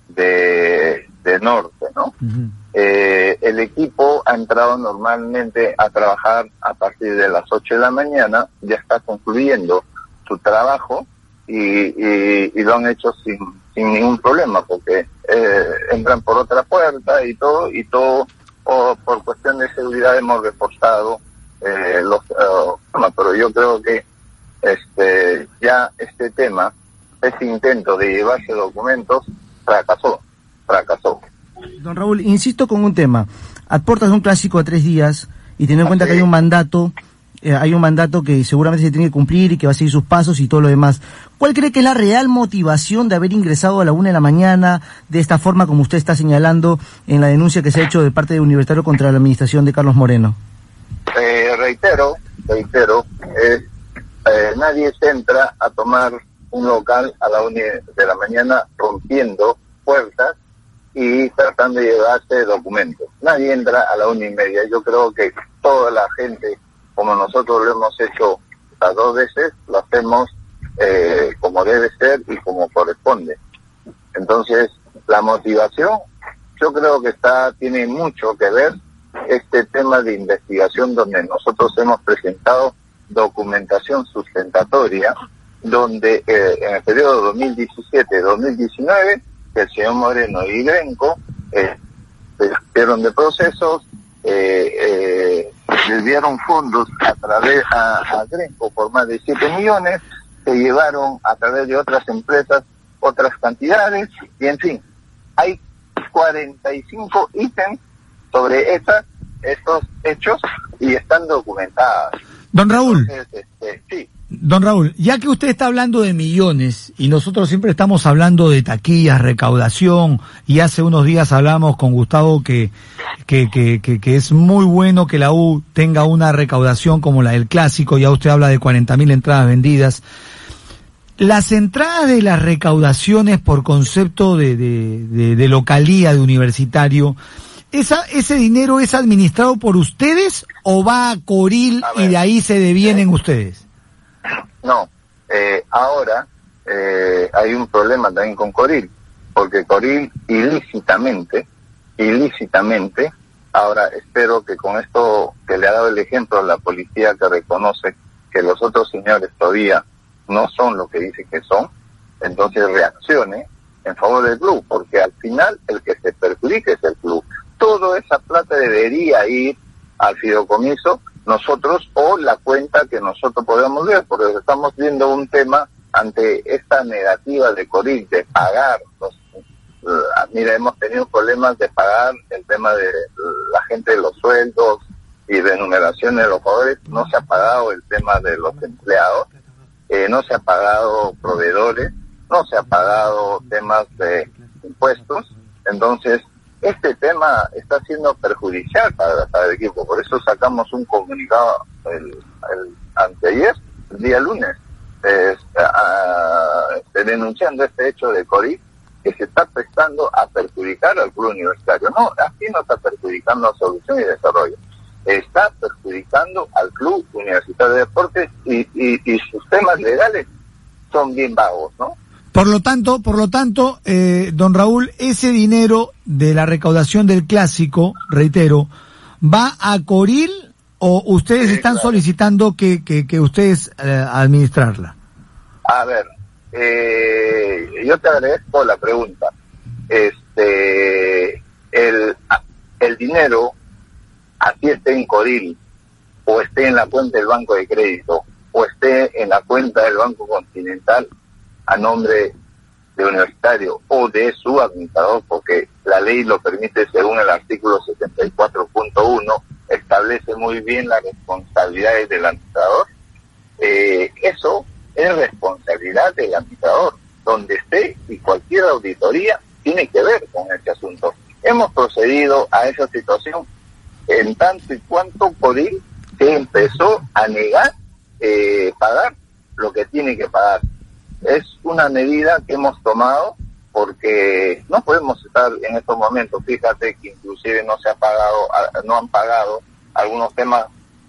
de, de norte, ¿no? eh, el equipo ha entrado normalmente a trabajar a partir de las 8 de la mañana, ya está concluyendo su trabajo y, y, y lo han hecho sin, sin ningún problema porque eh, entran por otra puerta y todo, y todo o por cuestión de seguridad hemos reforzado eh, los uh, pero yo creo que este ya este tema, este intento de llevarse documentos fracasó, fracasó. Don Raúl, insisto con un tema. A puertas de un clásico de tres días y teniendo en cuenta que hay un mandato, eh, hay un mandato que seguramente se tiene que cumplir y que va a seguir sus pasos y todo lo demás. ¿Cuál cree que es la real motivación de haber ingresado a la una de la mañana de esta forma, como usted está señalando en la denuncia que se ha hecho de parte de Universitario contra la administración de Carlos Moreno? Eh, reitero, reitero, eh, eh, nadie se entra a tomar un local a la una de la mañana rompiendo puertas y tratando de llevarse documentos. Nadie entra a la una y media. Yo creo que toda la gente, como nosotros lo hemos hecho las dos veces, lo hacemos eh, como debe ser y como corresponde. Entonces, la motivación, yo creo que está tiene mucho que ver este tema de investigación donde nosotros hemos presentado documentación sustentatoria, donde eh, en el periodo 2017-2019 que el señor Moreno y Grenco eh, de procesos, eh, eh, desviaron fondos a través a, a Grenco por más de 7 millones, se llevaron a través de otras empresas otras cantidades y en fin, hay 45 ítems sobre estas, estos hechos y están documentadas. Don Raúl. Entonces, este, sí. Don Raúl, ya que usted está hablando de millones y nosotros siempre estamos hablando de taquillas, recaudación, y hace unos días hablamos con Gustavo que, que, que, que, que es muy bueno que la U tenga una recaudación como la del clásico, ya usted habla de 40 mil entradas vendidas. Las entradas de las recaudaciones por concepto de, de, de, de localía, de universitario, ¿esa, ¿ese dinero es administrado por ustedes o va a Coril A y de ahí se devienen ustedes? No, eh, ahora eh, hay un problema también con Coril, porque Coril ilícitamente, ilícitamente, ahora espero que con esto que le ha dado el ejemplo la policía que reconoce que los otros señores todavía no son lo que dicen que son, entonces reaccione en favor del club, porque al final el que se perjudica es el club. Toda esa plata debería ir al fideicomiso nosotros o la cuenta que nosotros podemos ver, porque estamos viendo un tema ante esta negativa de Coril de pagar los uh, mira, hemos tenido problemas de pagar el tema de la gente de los sueldos y de enumeraciones de los jugadores, no se ha pagado el tema de los empleados, eh, no se ha pagado proveedores, no se ha pagado temas de impuestos, entonces este tema está siendo perjudicial para, para el equipo, por eso sacamos un comunicado el, el anteayer, el día lunes, eh, a- a- denunciando este hecho de COVID que se está prestando a perjudicar al club universitario. No, aquí no está perjudicando a solución y desarrollo. Está perjudicando al club universitario de deportes y, y, y sus temas legales son bien vagos, ¿no? Por lo tanto, por lo tanto, eh, don Raúl, ese dinero de la recaudación del clásico, reitero, ¿va a Coril o ustedes Sí, están claro. solicitando que, que, que ustedes eh, administrarla? A ver, eh, yo te agradezco la pregunta. Este, el, el dinero, así esté en Coril, o esté en la cuenta del Banco de Crédito, o esté en la cuenta del Banco Continental, a nombre de universitario o de su administrador, porque la ley lo permite según el artículo 74.1, establece muy bien las responsabilidades del administrador. Eh, eso es responsabilidad del administrador, donde esté y cualquier auditoría tiene que ver con este asunto. Hemos procedido a esa situación en tanto y cuanto Codil se empezó a negar eh, pagar lo que tiene que pagar. Es una medida que hemos tomado porque no podemos estar en estos momentos, fíjate que inclusive no se ha pagado, no han pagado algunos temas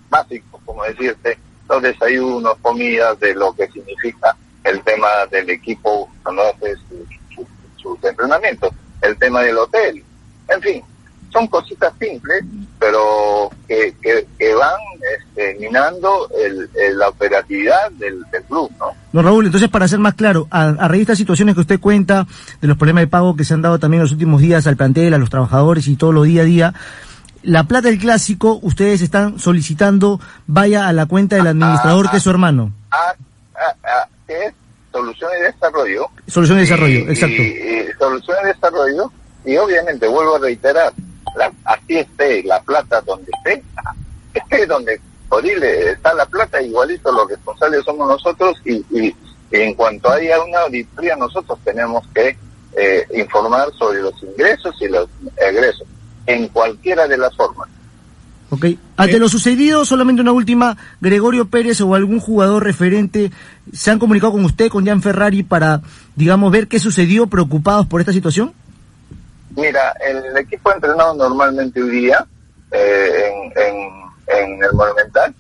básicos, como decirte, los desayunos, comidas, de lo que significa el tema del equipo cuando hace sus su, entrenamientos, el tema del hotel, en fin, son cositas simples, pero que, que, van este, minando el, la operatividad del, club, ¿no? No, Raúl, entonces para ser más claro, a, raíz de estas situaciones que usted cuenta, de los problemas de pago que se han dado también en los últimos días al plantel, a los trabajadores y todo lo día a día, la plata del clásico, ustedes están solicitando vaya a la cuenta del administrador que es su hermano. Ah, ah, es soluciones de desarrollo. Soluciones de desarrollo, exacto. Y, soluciones de desarrollo, y obviamente vuelvo a reiterar, así esté la plata donde esté, esté donde posible está la plata, igualito los responsables somos nosotros y, y, en cuanto haya una auditoría nosotros tenemos que eh, informar sobre los ingresos y los egresos, en cualquiera de las formas. Ok. Ante lo sucedido, solamente una última, Gregorio Pérez o algún jugador referente se han comunicado con usted, con Jan Ferrari, para, digamos, ver qué sucedió, preocupados por esta situación. Mira, el equipo ha entrenado normalmente hoy día eh, en, en, el Monumental,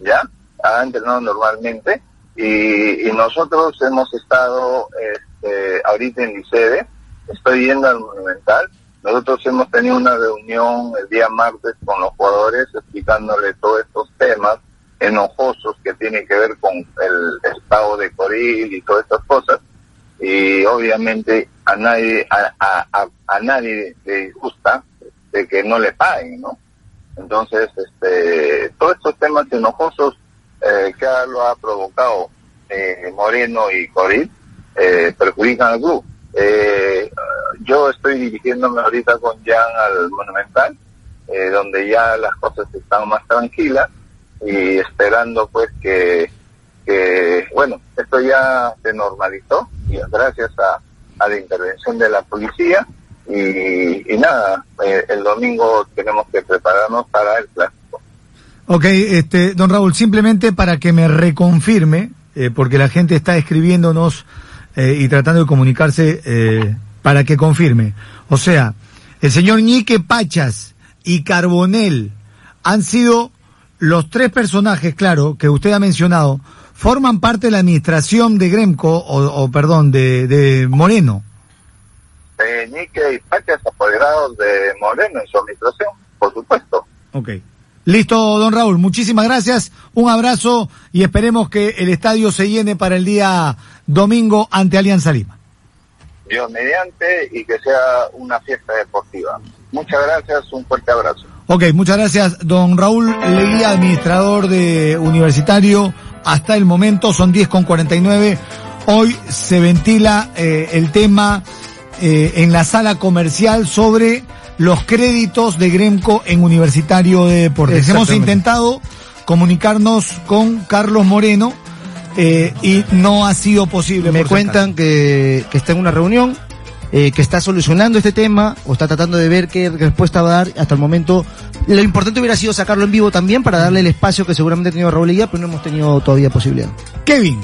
¿ya? Ha entrenado normalmente y, nosotros hemos estado este, ahorita en Licede, estoy yendo al Monumental, nosotros hemos tenido una reunión el día martes con los jugadores explicándole todos estos temas enojosos que tienen que ver con el estado de Coril y todas estas cosas y obviamente a nadie a, a, a, nadie le gusta de que no le paguen, ¿no? Entonces, este, todos estos temas enojosos eh, que lo ha provocado eh, Moreno y Coril eh, perjudican al club. Eh, yo estoy dirigiéndome ahorita con Jan al Monumental, eh, donde ya las cosas están más tranquilas y esperando pues que, que bueno, esto ya se normalizó y gracias a, a la intervención de la policía y, nada, eh, el domingo tenemos que prepararnos para el clásico. Ok, este, don Raúl, simplemente para que me reconfirme, eh, porque la gente está escribiéndonos eh, y tratando de comunicarse para que confirme. O sea, el señor Ñique Pachas y Carbonel han sido los tres personajes, claro, que usted ha mencionado, forman parte de la administración de Gremco, o, perdón, de, de Moreno. Eh, Ñique y Pachas apoderados de Moreno en su administración, por supuesto. Ok. Listo, don Raúl, muchísimas gracias, un abrazo y esperemos que el estadio se llene para el día domingo ante Alianza Lima. Dios mediante y que sea una fiesta deportiva. Muchas gracias, un fuerte abrazo. Ok, muchas gracias, don Raúl Leguía, administrador de Universitario. Hasta el momento son 10 con 49. Hoy se ventila eh, el tema eh, en la sala comercial sobre los créditos de Gremco en Universitario de Deportes. Hemos intentado comunicarnos con Carlos Moreno eh, y no ha sido posible. Me cuentan que, que, está en una reunión, eh, que está solucionando este tema o está tratando de ver qué respuesta va a dar. Hasta el momento, lo importante hubiera sido sacarlo en vivo también para darle el espacio que seguramente ha tenido Raúl Guía, pero no hemos tenido todavía posibilidad. Kevin.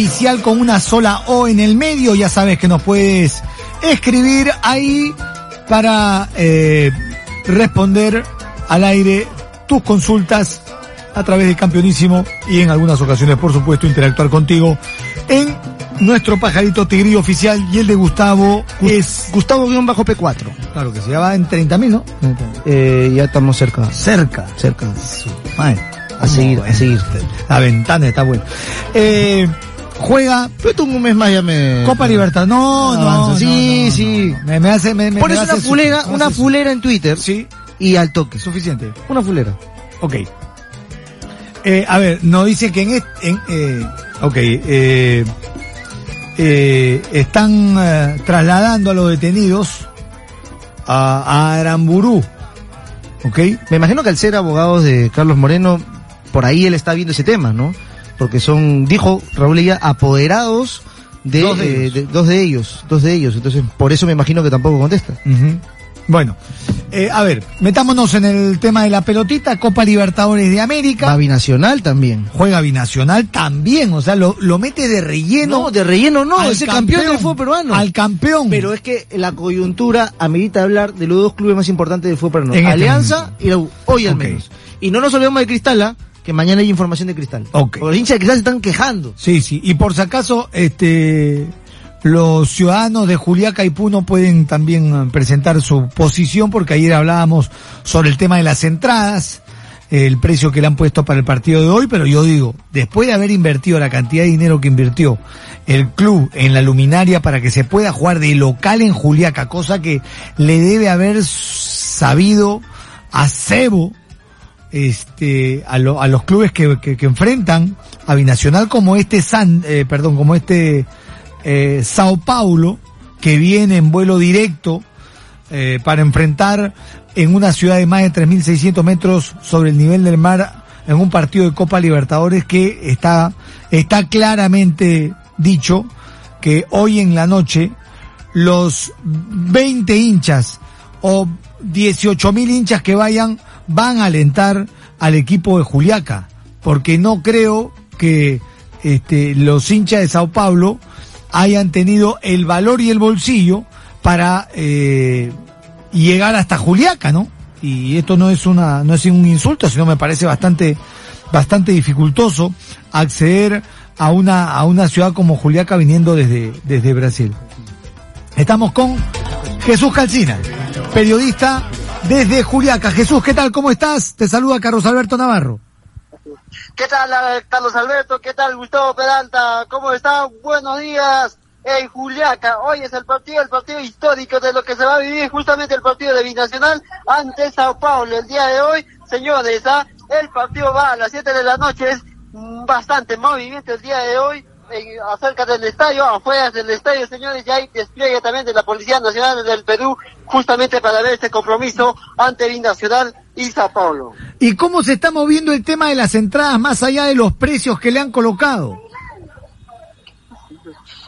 Oficial con una sola O en el medio. Ya sabes que nos puedes escribir ahí para eh, responder al aire tus consultas a través de Campeonísimo y en algunas ocasiones, por supuesto, interactuar contigo en nuestro pajarito tigrillo oficial y el de Gustavo es... Gustavo-P4. Claro que se ya va en 30.000, ¿no? Eh, ya estamos cerca. Cerca. Cerca. Madre, A seguir, a seguir. La ventana está buena. Eh, juega Pero tú un mes más ya me... Copa Libertad. No, no, Avanza. Sí, no, sí. no. Me, me hace, me, me- Pones me una hace su- fulera, una fulera en Twitter. Sí, Y al toque. suficiente. Una fulera. Ok. Eh, a ver, nos dice que en, est- en eh, ok, eh, eh, están eh, trasladando a los detenidos a, a Aramburú. Ok. Me imagino que al ser abogados de Carlos Moreno, por ahí él está viendo ese tema, ¿no? Porque son, dijo Raúl Leía, apoderados de Dos de eh, ellos. de- dos de ellos, dos de ellos. Entonces, por eso me imagino que tampoco contesta. Bueno, eh, a ver, metámonos en el tema de la pelotita, Copa Libertadores de América. Va binacional también. Juega binacional también, o sea, lo, lo mete de relleno. No, de relleno no, es el campeón, del fútbol peruano. Al campeón. Pero es que la coyuntura amerita hablar de los dos clubes más importantes del fútbol peruano. En este Alianza y la U, hoy al menos. Y no nos olvidemos de Cristala, que mañana hay información de Cristal. Ok. Porque los hinchas de Cristal se están quejando. Sí, sí. Y por si acaso, este, los ciudadanos de Juliaca y Puno pueden también eh, presentar su posición, porque ayer hablábamos sobre el tema de las entradas, el precio que le han puesto para el partido de hoy, pero yo digo, después de haber invertido la cantidad de dinero que invirtió el club en la luminaria para que se pueda jugar de local en Juliaca, cosa que le debe haber sabido a Cebo, este a, a los clubes que, que- enfrentan a binacional como este San eh, perdón como este eh, Sao Paulo que viene en vuelo directo eh, para enfrentar en una ciudad de más de 3.600 metros sobre el nivel del mar en un partido de Copa Libertadores que está está claramente dicho que hoy en la noche los 20 hinchas o 18 mil hinchas que vayan van a alentar al equipo de Juliaca, porque no creo que este, los hinchas de Sao Paulo hayan tenido el valor y el bolsillo para eh, llegar hasta Juliaca, ¿no? Y esto no es una, no es un insulto, sino me parece bastante, bastante dificultoso acceder a una, a una ciudad como Juliaca viniendo desde, desde Brasil. Estamos con Jesús Calcina, periodista desde Juliaca. Jesús, ¿qué tal? ¿Cómo estás? Te saluda Carlos Alberto Navarro. ¿Qué tal, eh, Carlos Alberto? ¿Qué tal, Gustavo Peralta? ¿Cómo están? Buenos días. En Juliaca, hoy es el partido, el partido histórico de lo que se va a vivir justamente el partido de Binacional ante Sao Paulo. El día de hoy, señores, ¿ah? el partido va a las 7 de la noche, es bastante movimiento el día de hoy en- acerca del estadio, afuera del estadio, señores, ya hay despliegue también de la Policía Nacional del Perú justamente para ver este compromiso ante Binacional y Sao Paulo. ¿Y cómo se está moviendo el tema de las entradas más allá de los precios que le han colocado?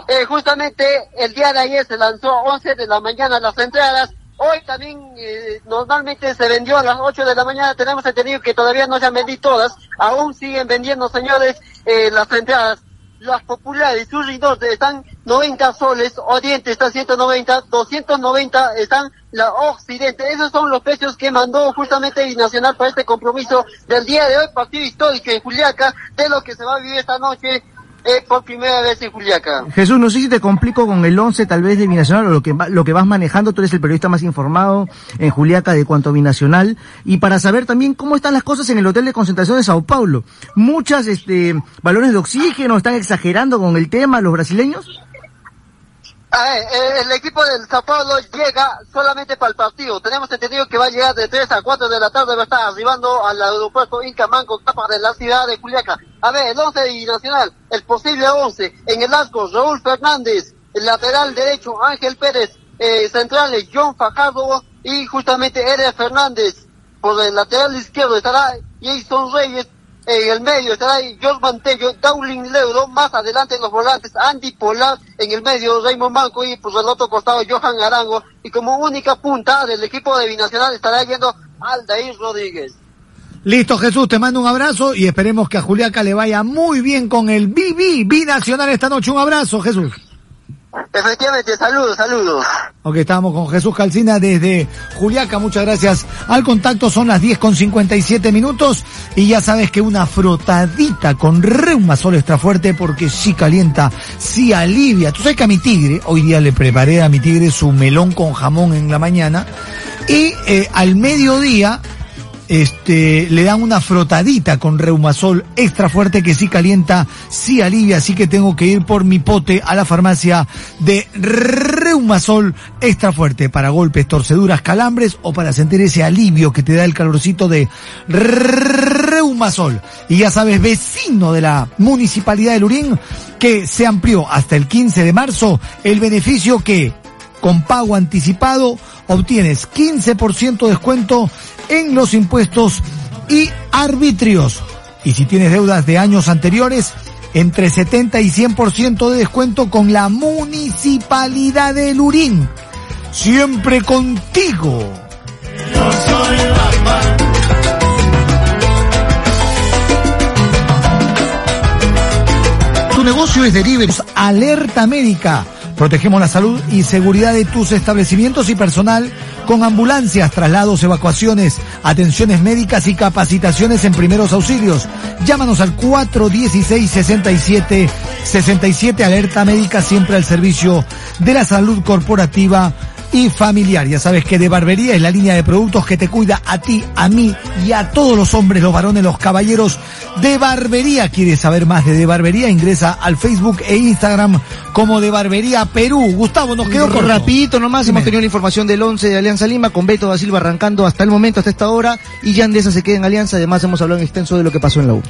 Eh, justamente el día de ayer se lanzó 11 de la mañana las entradas. Hoy también eh, normalmente se vendió a las 8 de la mañana. Tenemos entendido que todavía no se han vendido todas. Aún siguen vendiendo, señores, eh, las entradas. Las populares, sus Norte están 90 soles, Oriente está 190, 290 están la Occidente. Esos son los precios que mandó justamente Binacional para este compromiso del día de hoy, partido histórico en Juliaca, de lo que se va a vivir esta noche eh, por primera vez en Juliaca. Jesús, no sé si te complico con el 11 tal vez de Binacional o lo que, lo que vas manejando, tú eres el periodista más informado en Juliaca de cuanto a Binacional, y para saber también cómo están las cosas en el hotel de concentración de Sao Paulo. Muchas, este, balones de oxígeno, están exagerando con el tema los brasileños. A ver, eh, el equipo del Sao Paulo llega solamente para el partido. Tenemos entendido que va a llegar de 3 a 4 de la tarde, va a estar arribando al aeropuerto Inca Manco, capa de la ciudad de Juliaca. A ver, el 11 de Nacional, el posible 11. En el arco, Raúl Fernández, el lateral derecho, Ángel Pérez, eh, centrales, John Fajardo y justamente Eder Fernández. Por el lateral izquierdo estará Jason Reyes, en el medio estará ahí George Mantello, Dowling Leudo, más adelante los volantes Andy Polar, en el medio Raymond Manco y por el otro costado Johan Arango. Y como única punta del equipo de Binacional estará yendo Aldair Rodríguez. Listo, Jesús, te mando un abrazo y esperemos que a Juliaca le vaya muy bien con el BB Binacional esta noche. Un abrazo, Jesús. Efectivamente, saludos, saludos. Ok, estamos con Jesús Calcina desde Juliaca, muchas gracias al contacto, son las 10 con 57 minutos y ya sabes que una frotadita con reumasol extra fuerte porque sí calienta, sí alivia. Tú sabes que a mi tigre, hoy día le preparé a mi tigre su melón con jamón en la mañana y eh, al mediodía este, le dan una frotadita con reumasol extra fuerte que sí calienta, sí alivia, así que tengo que ir por mi pote a la farmacia de reumasol extra fuerte para golpes, torceduras, calambres o para sentir ese alivio que te da el calorcito de reumasol. Y ya sabes, vecino de la municipalidad de Lurín, que se amplió hasta el 15 de marzo el beneficio que con pago anticipado obtienes 15% de descuento en los impuestos y arbitrios. Y si tienes deudas de años anteriores, entre 70 y 100% de descuento con la Municipalidad de Lurín. Siempre contigo. Tu negocio es delivery. Alerta médica. Protegemos la salud y seguridad de tus establecimientos y personal con ambulancias, traslados, evacuaciones, atenciones médicas y capacitaciones en primeros auxilios. Llámanos al 416-67 67 Alerta Médica siempre al servicio de la salud corporativa y familiar. Ya sabes que de barbería es la línea de productos que te cuida a ti, a mí y a todos los hombres, los varones, los caballeros de barbería. ¿Quieres saber más de de barbería? Ingresa al Facebook e Instagram como de barbería Perú. Gustavo, nos quedó corto. Rapidito nomás, Dime. hemos tenido la información del 11 de Alianza Lima con Beto da Silva arrancando hasta el momento, hasta esta hora, y Yandesa se queda en Alianza, además hemos hablado en extenso de lo que pasó en la U.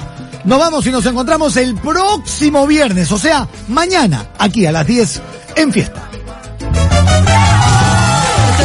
Nos vamos y nos encontramos el próximo viernes, o sea, mañana, aquí a las 10 en fiesta.